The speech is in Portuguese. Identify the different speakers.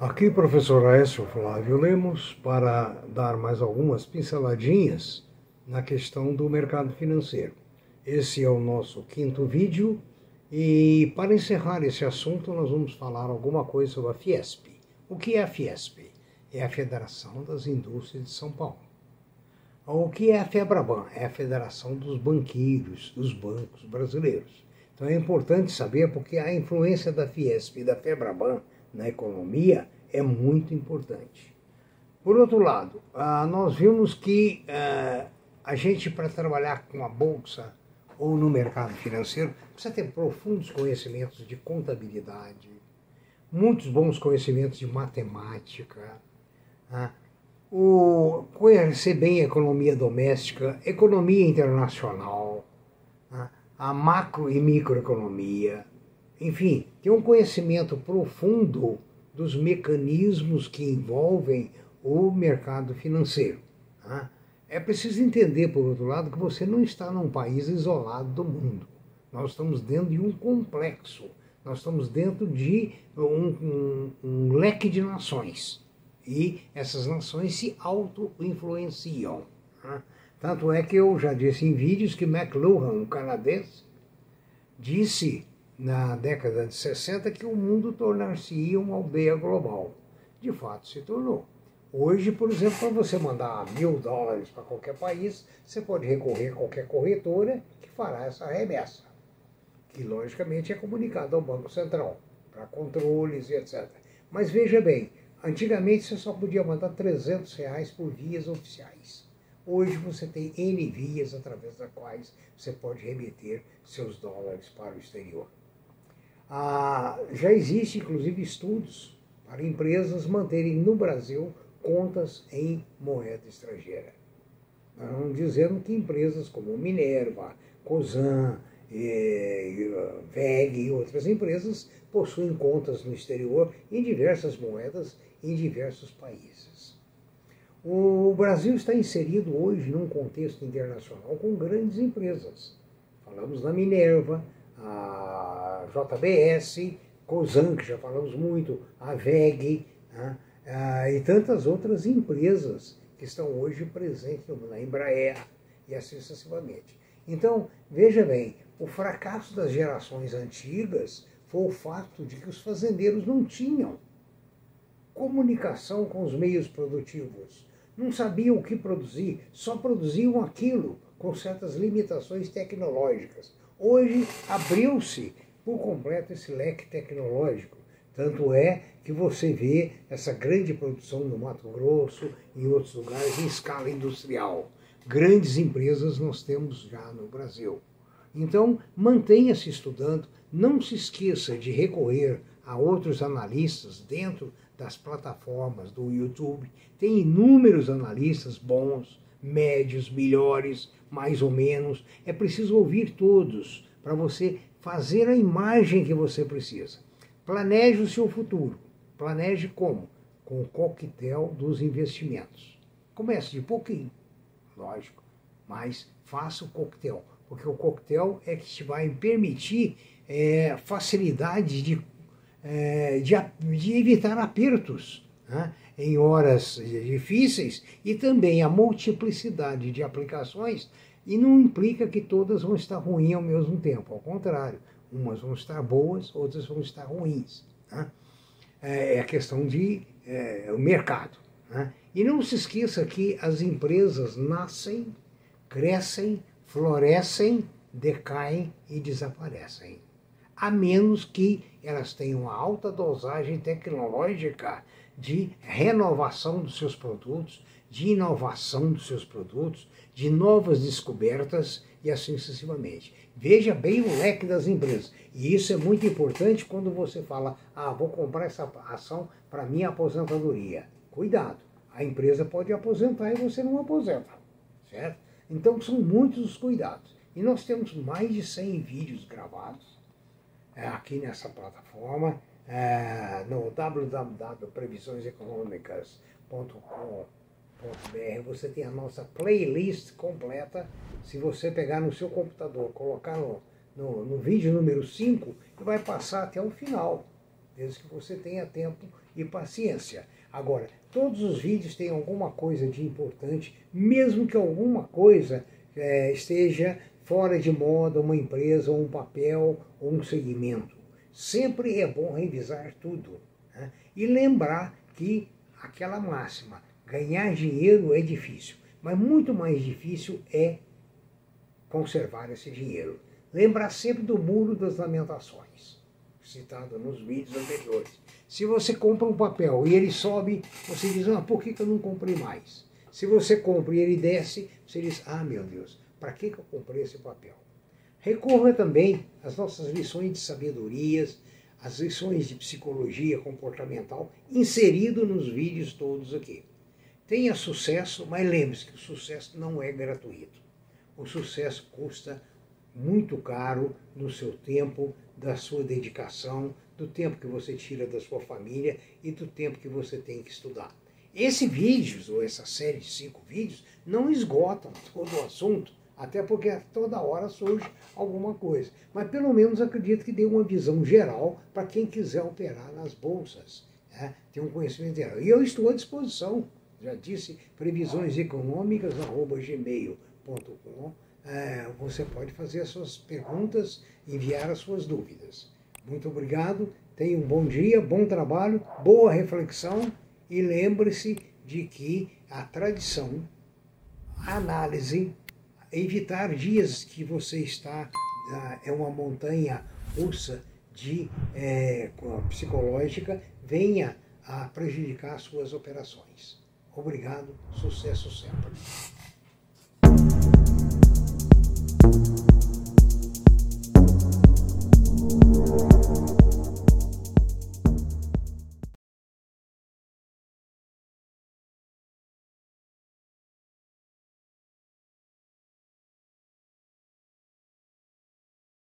Speaker 1: Aqui, professor Aécio Flávio Lemos, para dar mais algumas pinceladinhas na questão do mercado financeiro. Esse é o nosso quinto vídeo e, para encerrar esse assunto, nós vamos falar alguma coisa sobre a Fiesp. O que é a Fiesp? É a Federação das Indústrias de São Paulo. O que é a FEBRABAN? É a Federação dos Banqueiros, dos Bancos Brasileiros. Então é importante saber porque a influência da Fiesp e da FEBRABAN na economia é muito importante. Por outro lado, ah, nós vimos que ah, a gente, para trabalhar com a bolsa ou no mercado financeiro, precisa ter profundos conhecimentos de contabilidade, muitos bons conhecimentos de matemática, ah, conhecer bem a economia doméstica, economia internacional, a macro e microeconomia, enfim, ter um conhecimento profundo dos mecanismos que envolvem o mercado financeiro. Tá? É preciso entender, por outro lado, que você não está num país isolado do mundo. Nós estamos dentro de um complexo, nós estamos dentro de um, um, um leque de nações. E essas nações se auto-influenciam. Tá? Tanto é que eu já disse em vídeos que McLuhan, um canadense, disse na década de 60 que o mundo tornar-se uma aldeia global. De fato, se tornou. Hoje, por exemplo, para você mandar mil dólares para qualquer país, você pode recorrer a qualquer corretora que fará essa remessa, que logicamente é comunicada ao Banco Central, para controles e etc. Mas veja bem, antigamente você só podia mandar 300 reais por vias oficiais. Hoje você tem N vias através das quais você pode remeter seus dólares para o exterior. Ah, já existe, inclusive, estudos para empresas manterem no Brasil contas em moeda estrangeira. Vamos dizendo que empresas como Minerva, Cosan, eh, VEG e outras empresas possuem contas no exterior em diversas moedas em diversos países. O Brasil está inserido hoje num contexto internacional com grandes empresas. Falamos da Minerva, a JBS, Cosan, que já falamos muito, a VEG né, e tantas outras empresas que estão hoje presentes na Embraer e assim sucessivamente. Então, veja bem, o fracasso das gerações antigas foi o fato de que os fazendeiros não tinham comunicação com os meios produtivos não sabiam o que produzir, só produziam aquilo com certas limitações tecnológicas. Hoje abriu-se por completo esse leque tecnológico. Tanto é que você vê essa grande produção no Mato Grosso e em outros lugares em escala industrial. Grandes empresas nós temos já no Brasil. Então, mantenha-se estudando, não se esqueça de recorrer a outros analistas dentro das plataformas do YouTube. Tem inúmeros analistas bons, médios, melhores, mais ou menos. É preciso ouvir todos para você fazer a imagem que você precisa. Planeje o seu futuro. Planeje como? Com o coquetel dos investimentos. Comece de pouquinho, lógico, mas faça o coquetel, porque o coquetel é que te vai permitir é, facilidade de é, de, de, evitar apertos né, em horas difíceis e também a multiplicidade de aplicações e não implica que todas vão estar ruins ao mesmo tempo, ao contrário, umas vão estar boas, outras vão estar ruins. Né? É a questão de é, o mercado. Né? E não se esqueça que as empresas nascem, crescem, florescem, decaem e desaparecem a menos que elas tenham uma alta dosagem tecnológica de renovação dos seus produtos, de inovação dos seus produtos, de novas descobertas e assim sucessivamente. Veja bem o leque das empresas. E isso é muito importante quando você fala: ah, vou comprar essa ação para minha aposentadoria. Cuidado, a empresa pode aposentar e você não aposenta, certo? Então são muitos os cuidados. E nós temos mais de 100 vídeos gravados aqui nessa plataforma, é, no www.previsioneseconomicas.com.br você tem a nossa playlist completa. Se você pegar no seu computador, colocar no, no, no vídeo número 5, vai passar até o final, desde que você tenha tempo e paciência. Agora, todos os vídeos têm alguma coisa de importante, mesmo que alguma coisa é, esteja fora de moda, uma empresa, ou um papel, ou um segmento. Sempre é bom revisar tudo né? e lembrar que aquela máxima, ganhar dinheiro é difícil, mas muito mais difícil é conservar esse dinheiro. Lembrar sempre do muro das lamentações, citado nos vídeos anteriores. Se você compra um papel e ele sobe, você diz, ah, por que, que eu não comprei mais? Se você compra e ele desce, você diz, ah, meu Deus, para que, que eu comprei esse papel? Recorra também às nossas lições de sabedorias, as lições de psicologia comportamental, inserido nos vídeos todos aqui. Tenha sucesso, mas lembre-se que o sucesso não é gratuito. O sucesso custa muito caro no seu tempo, da sua dedicação, do tempo que você tira da sua família e do tempo que você tem que estudar. Esse vídeo, ou essa série de cinco vídeos, não esgotam todo o assunto, até porque toda hora surge alguma coisa. Mas pelo menos acredito que dê uma visão geral para quem quiser operar nas bolsas. Né? Um conhecimento geral. E eu estou à disposição. Já disse previsioneseconômicas.gmail.com. É, você pode fazer as suas perguntas, enviar as suas dúvidas. Muito obrigado, tenha um bom dia, bom trabalho, boa reflexão e lembre-se de que a tradição, a análise, evitar dias que você está ah, é uma montanha russa de é, psicológica venha a prejudicar suas operações. Obrigado, sucesso sempre.